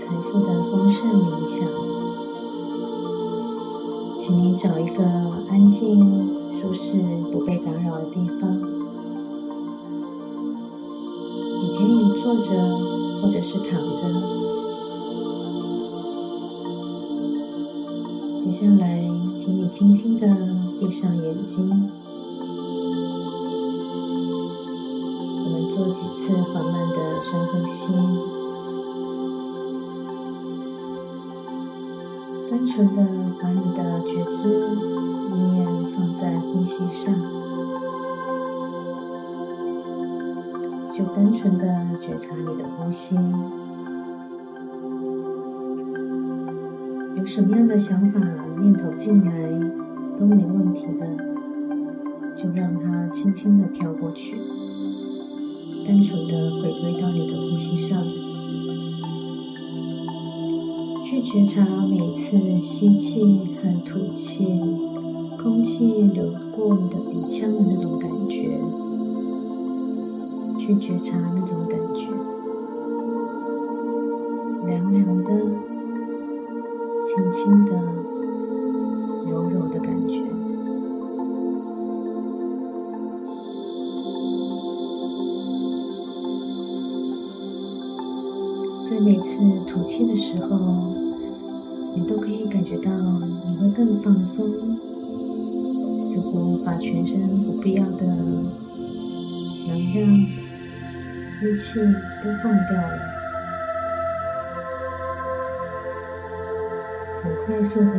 财富的丰盛冥想，请你找一个安静、舒适、不被打扰的地方。你可以坐着，或者是躺着。接下来，请你轻轻的闭上眼睛。我们做几次缓慢的深呼吸。单纯的把你的觉知意念放在呼吸上，就单纯的觉察你的呼吸。有什么样的想法、念头进来都没问题的，就让它轻轻的飘过去，单纯的回归到你的呼吸上。去觉察每次吸气和吐气，空气流过你的鼻腔的那种感觉，去觉察那种感觉，凉凉的、轻轻的、柔柔的感觉。在每次吐气的时候。都可以感觉到，你会更放松，似乎把全身不必要的能量、力气都放掉了，很快速的，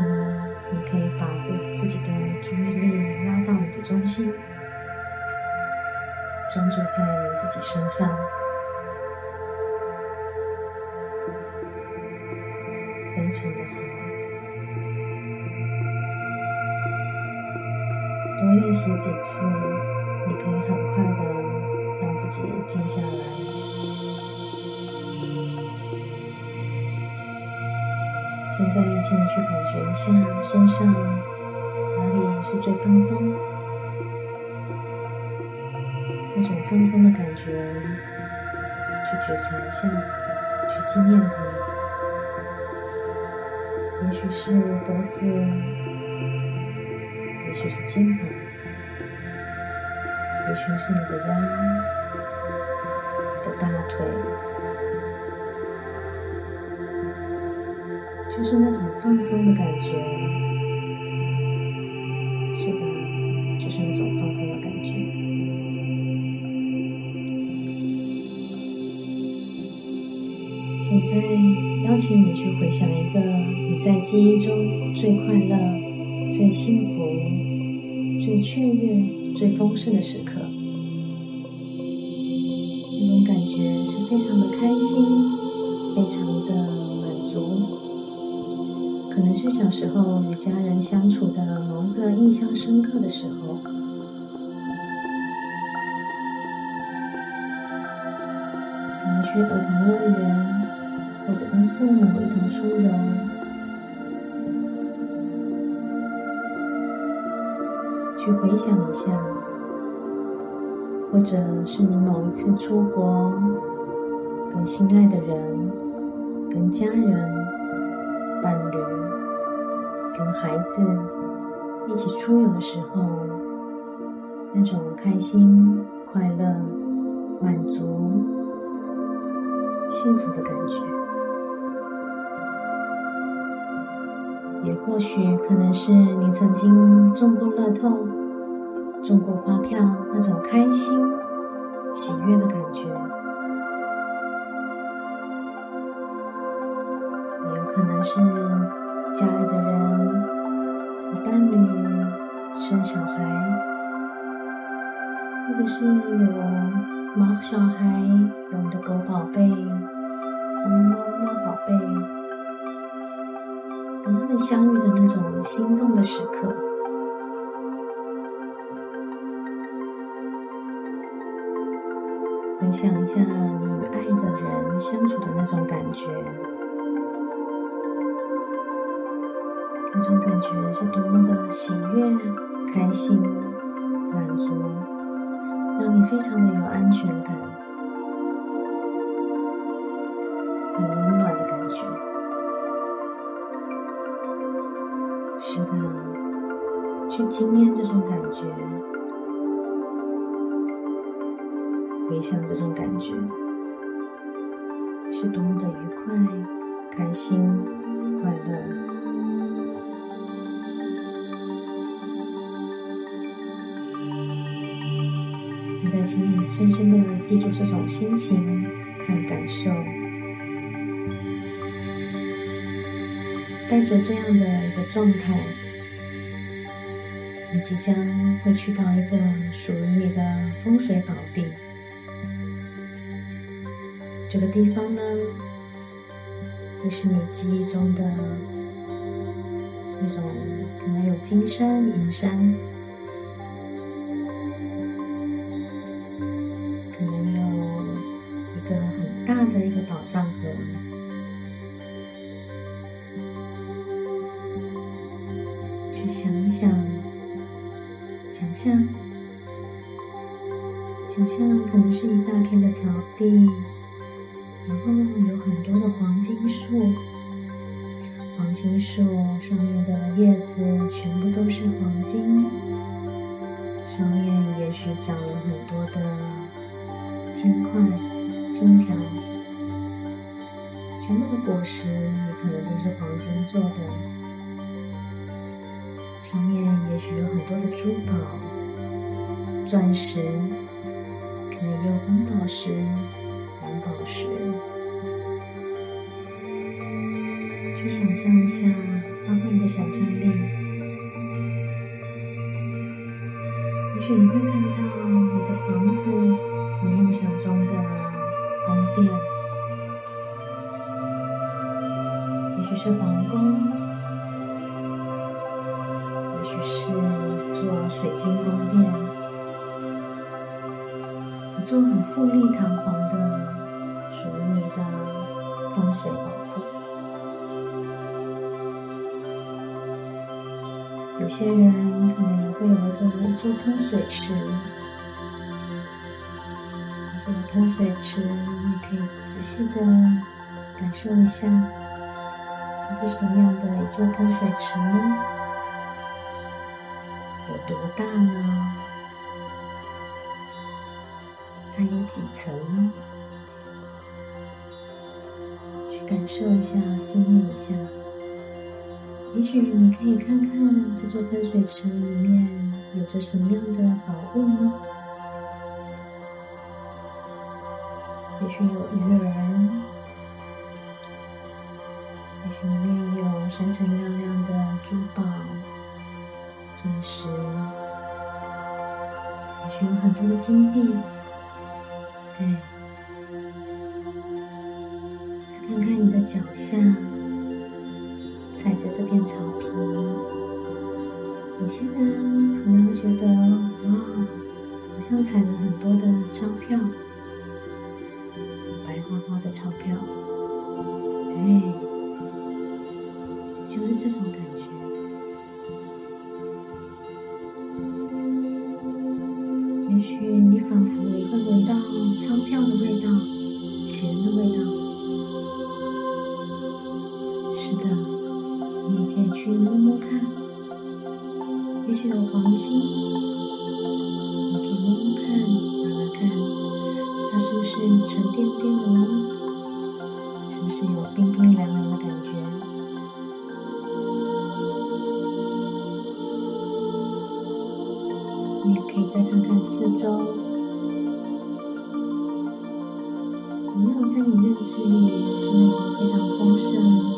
你可以把自自己的注意力拉到你的中心，专注在你自己身上。非常的习几次，你可以很快的让自己静下来。现在，请你去感觉一下身上哪里是最放松，那种放松的感觉，去觉察一下，去纪念它。也许是脖子，也许是肩膀，也许是你的腰、的大腿，就是那种放松的感觉。是的，就是那种放松的感觉。现在。邀请你去回想一个你在记忆中最快乐、最幸福、最雀跃、最丰盛的时刻。那种感觉是非常的开心，非常的满足。可能是小时候与家人相处的某一个印象深刻的时候，可能去儿童乐园。或者跟父母一同出游，去回想一下；或者是你某一次出国，跟心爱的人、跟家人、伴侣、跟孩子一起出游的时候，那种开心、快乐、满足、幸福的感觉。也或许可能是你曾经中过乐透、中过发票那种开心、喜悦的感觉，也有可能是家里的人、伴侣生小孩，或者是有毛小孩、有你的狗宝贝、我们的猫猫宝贝。跟他们相遇的那种心动的时刻，想一下你与爱的人相处的那种感觉，那种感觉是多么的喜悦、开心、满足，让你非常的有安全感。很温暖的感觉。是的，去经验这种感觉，回想这种感觉，是多么的愉快、开心、快乐。你在请你深深的记住这种心情和感受。带着这样的一个状态，你即将会去到一个属于你的风水宝地。这个地方呢，会是你记忆中的那种可能有金山银山，可能有一个很大的一个宝藏盒。去想一想，想象，想象可能是一大片的草地，金树上面的叶子全部都是黄金，上面也许长了很多的金块、金条，全部的果实也可能都是黄金做的。上面也许有很多的珠宝、钻石，可能有红宝石、蓝宝石。去想象一下，发挥你的想象力。也许你会看到你的房子，你梦想中的宫殿，也许是皇宫。也许是一座水晶宫殿，一座很富丽堂皇的些人可能也会有一个一座喷水池，这个喷水池你可以仔细的感受一下，它是什么样的一座喷水池呢？有多大呢？它有几层呢？去感受一下，经验一下。也许你可以看看这座喷水池里面有着什么样的宝物呢？也许有鱼儿，也许里面有闪闪亮亮的珠宝。钻石，也许有很多的金币。对，再看看你的脚下，片草皮，有些人可能会觉得，哇，好像踩了很多的钞票，白花花的钞票。你也可以再看看四周。有没有在你认知里是那种非常丰盛、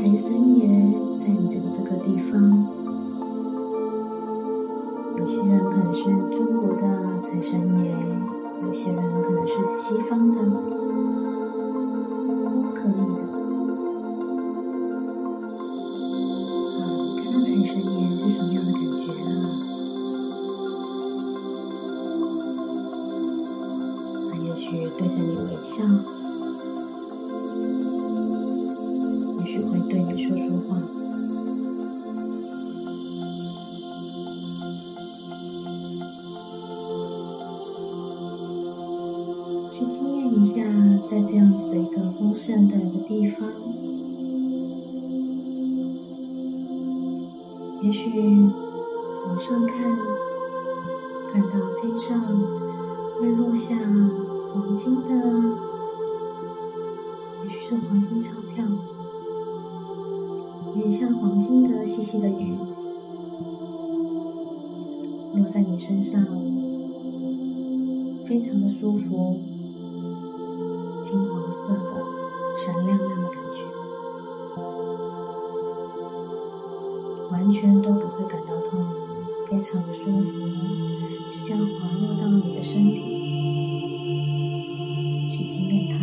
财神爷在你这个这个地方。有些人可能是中国的财神爷，有些人可能是西方的，都可以的。啊，看到财神爷是什么样的感觉啊？他也许对着你微笑。也许往上看，看到天上会落下黄金的，也许是黄金钞票，也像黄金的细细的雨，落在你身上，非常的舒服，金黄色的。闪亮亮的感觉，完全都不会感到痛，非常的舒服，就这样滑落到你的身体，去经验它，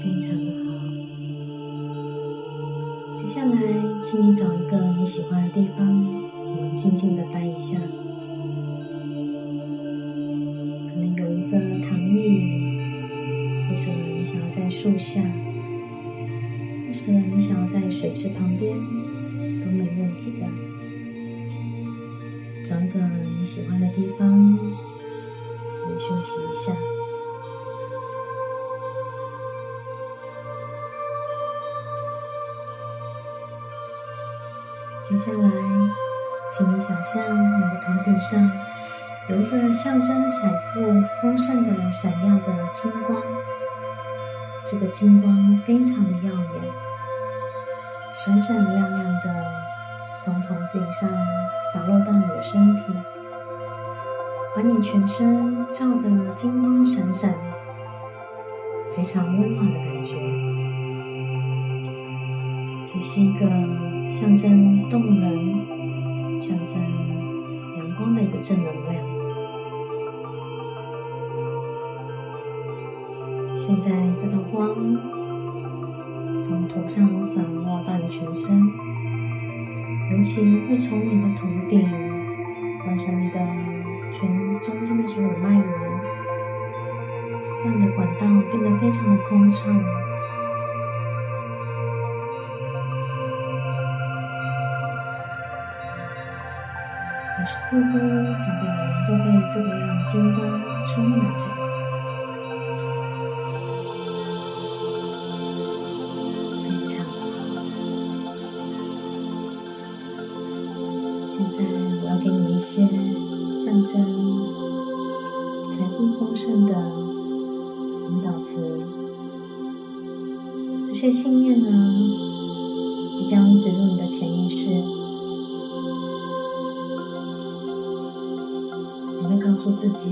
非常的好。接下来，请你找一个你喜欢的地方，我们静静的待一下。树下，或者你想要在树下水池旁边，都没问题的。找个你喜欢的地方，你休息一下。接下来，请你想象你的头顶上有一个象征财富丰盛的闪耀的金光。这个金光非常的耀眼，闪闪亮亮的，从头顶上洒落到你的身体，把你全身照得金光闪闪，非常温暖的感觉。这是一个象征动能、象征阳光的一个正能量。现在这道光从头上洒落到你全身，尤其会从你的头顶贯穿你的全中间的所有脉轮，让你的管道变得非常的通畅。你似乎整个人都被这个金光充满着。些信念呢，即将植入你的潜意识。你会告诉自己：“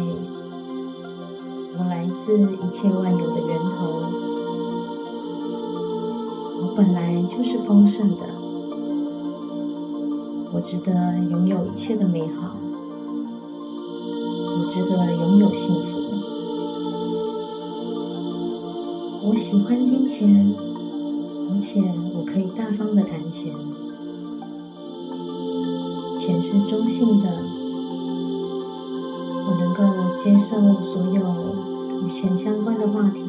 我来自一切万有的源头，我本来就是丰盛的，我值得拥有一切的美好，我值得拥有幸福，我喜欢金钱。”我可以大方的谈钱，钱是中性的，我能够接受所有与钱相关的话题，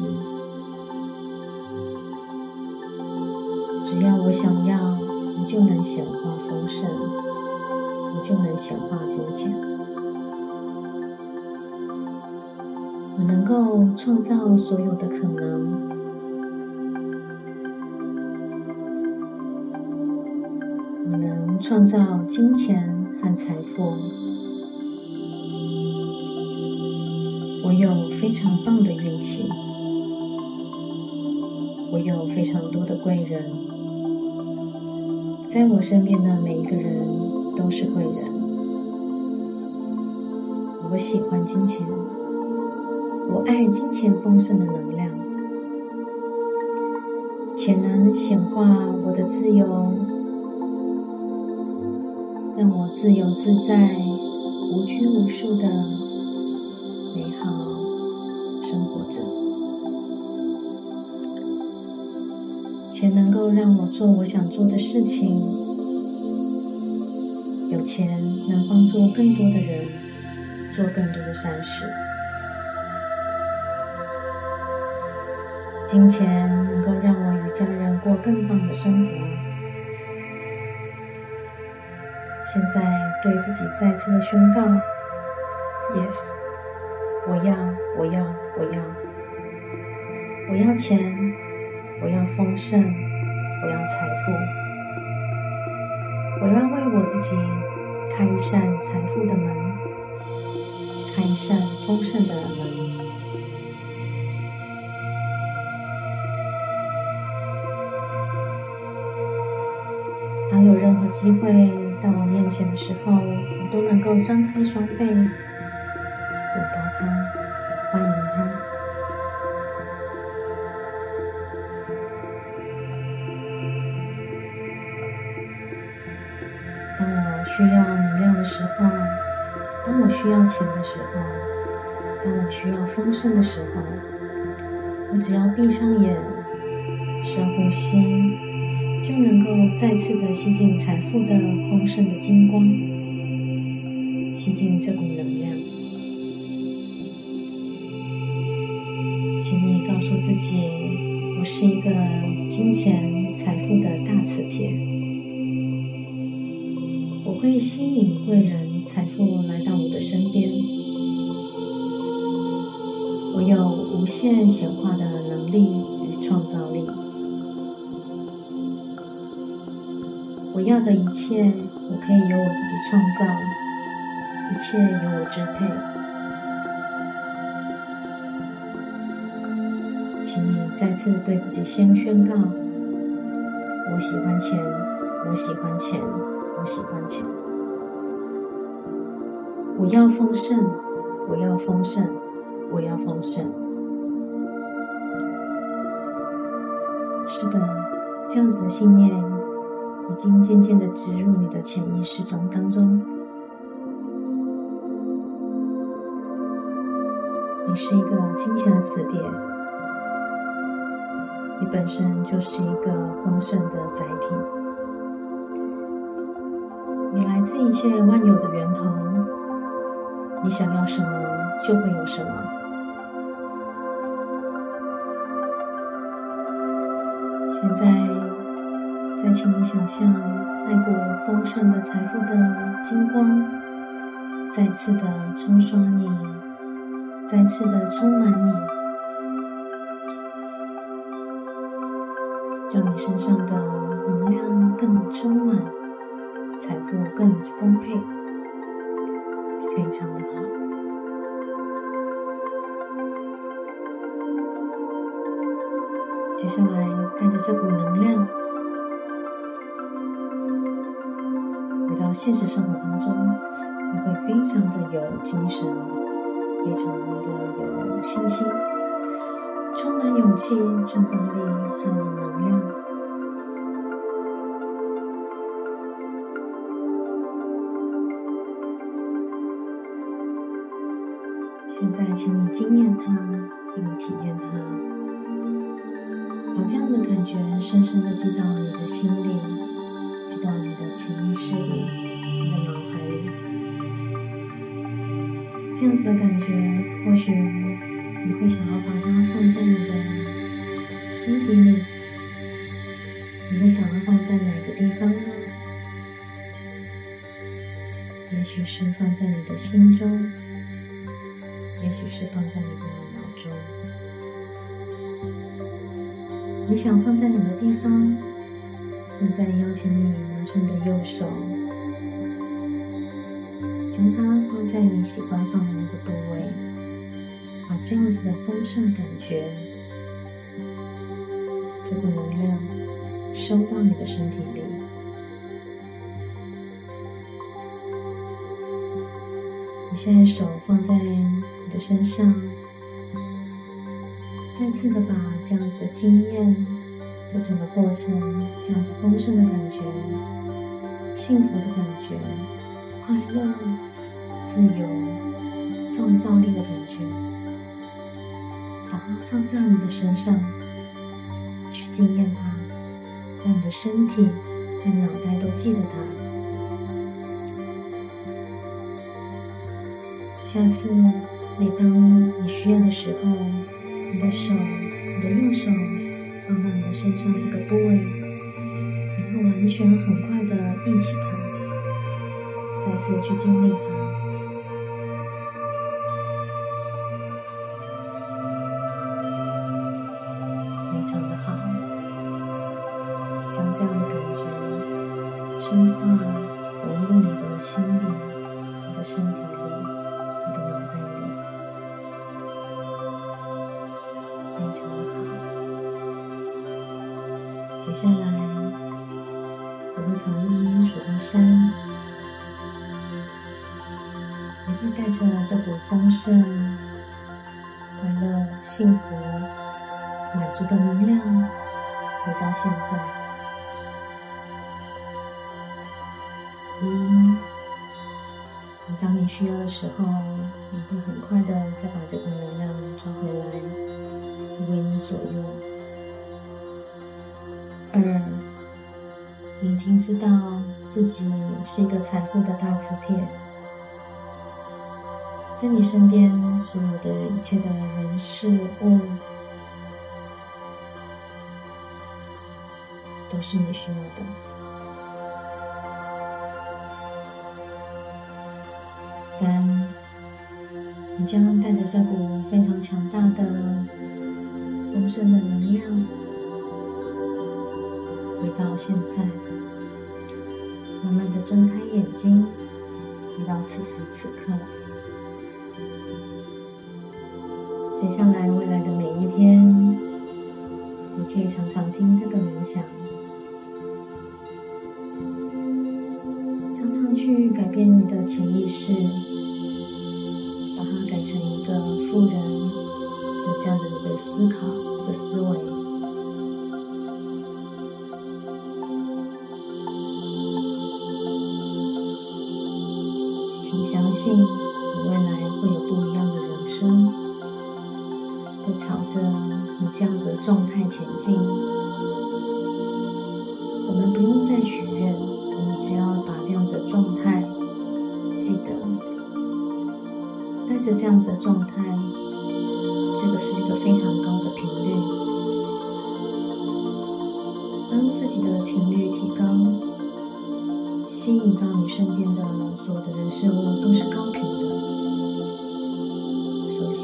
只要我想要，我就能显化丰盛，我就能显化金钱，我能够创造所有的可能。创造金钱和财富，我有非常棒的运气，我有非常多的贵人，在我身边的每一个人都是贵人。我喜欢金钱，我爱金钱丰盛的能量，潜能显化我的自由，自由自在、无拘无束的美好生活着，且能够让我做我想做的事情。有钱能帮助更多的人做更多的善事。金钱能够让我与家人过更棒的生活。现在对自己再次的宣告：Yes，我要，我要，我要，我要钱，我要丰盛，我要财富，我要为我自己开一扇财富的门，开一扇丰盛的门。当有任何机会到我面前的时候，我都能够张开双臂，拥抱他，欢迎他。当我需要能量的时候，当我需要钱的时候，当我需要丰盛的时候，我只要闭上眼，深呼吸。就能够再次的吸进财富的丰盛的金光，吸进这股能量。请你告诉自己，我是一个金钱财富的大磁铁，我会吸引贵人财富来到我的身边，我有无限显化的能力我要的一切，我可以由我自己创造，一切由我支配。请你再次对自己先宣告：我喜欢钱，我喜欢钱，我喜欢钱。我要丰盛，我要丰盛，我要丰盛。是的，这样子的信念。已经渐渐的植入你的潜意识中当中。你是一个金钱的磁铁，你本身就是一个丰盛的载体，你来自一切万有的源头。你想要什么，就会有什么。现在。请你想象那股丰盛的财富的金光，再次的冲刷你，再次的充满你，让你身上的能量更充满，财富更丰沛，非常的好。接下来带着这股能量。现实生活当中，你会非常的有精神，非常的有信心，充满勇气、创造力和能量。现在，请你惊艳它，并体验它，把这样的感觉深深的记到你的心里，记到你的潜意识里。的脑海里这样子的感觉，或许你会想要把它放在你的身体里，你会想要放在哪个地方呢？也许是放在你的心中，也许是放在你的脑中。你想放在哪个地方？现在邀请你拿出你的右手。将它放在你喜欢放的那个部位，把这样子的丰盛感觉、这个能量收到你的身体里。你现在手放在你的身上，再次的把这样的经验、这整个过程，这样子丰盛的感觉、幸福的感觉、快乐、身上，去经验它，让你的身体和脑袋都记得它。下次每当你需要的时候，你的手，你的右手。放到你的身上这个部位，你会完全很快的忆起它，再次去经历它，自己是一个财富的大磁铁，在你身边所有的一切的人事物，都是你需要的。三，你将带着这股非常强大的丰盛的能量。回到现在，慢慢的睁开眼睛，回到此时此刻。接下来未来的每一天，你可以常常听这个冥想，常常去改变你的潜意识，把它改成一个富人的这样的一个思未来会有不一样的人生，会朝着你这样的状态前进。我们不用再许愿，我们只要把这样子的状态记得，带着这样子的状态，这个是一个非常高的频率。当自己的频率提高。吸引到你身边的所有的人事物都是高频的，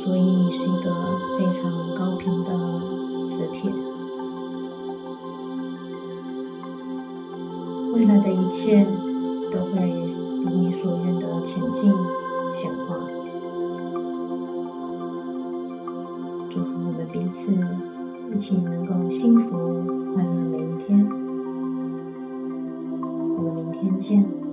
所以你是一个非常高频的磁铁，未来的一切都会如你所愿的前进显化。祝福我们彼此一起能够幸福快乐每一天。我们明天见。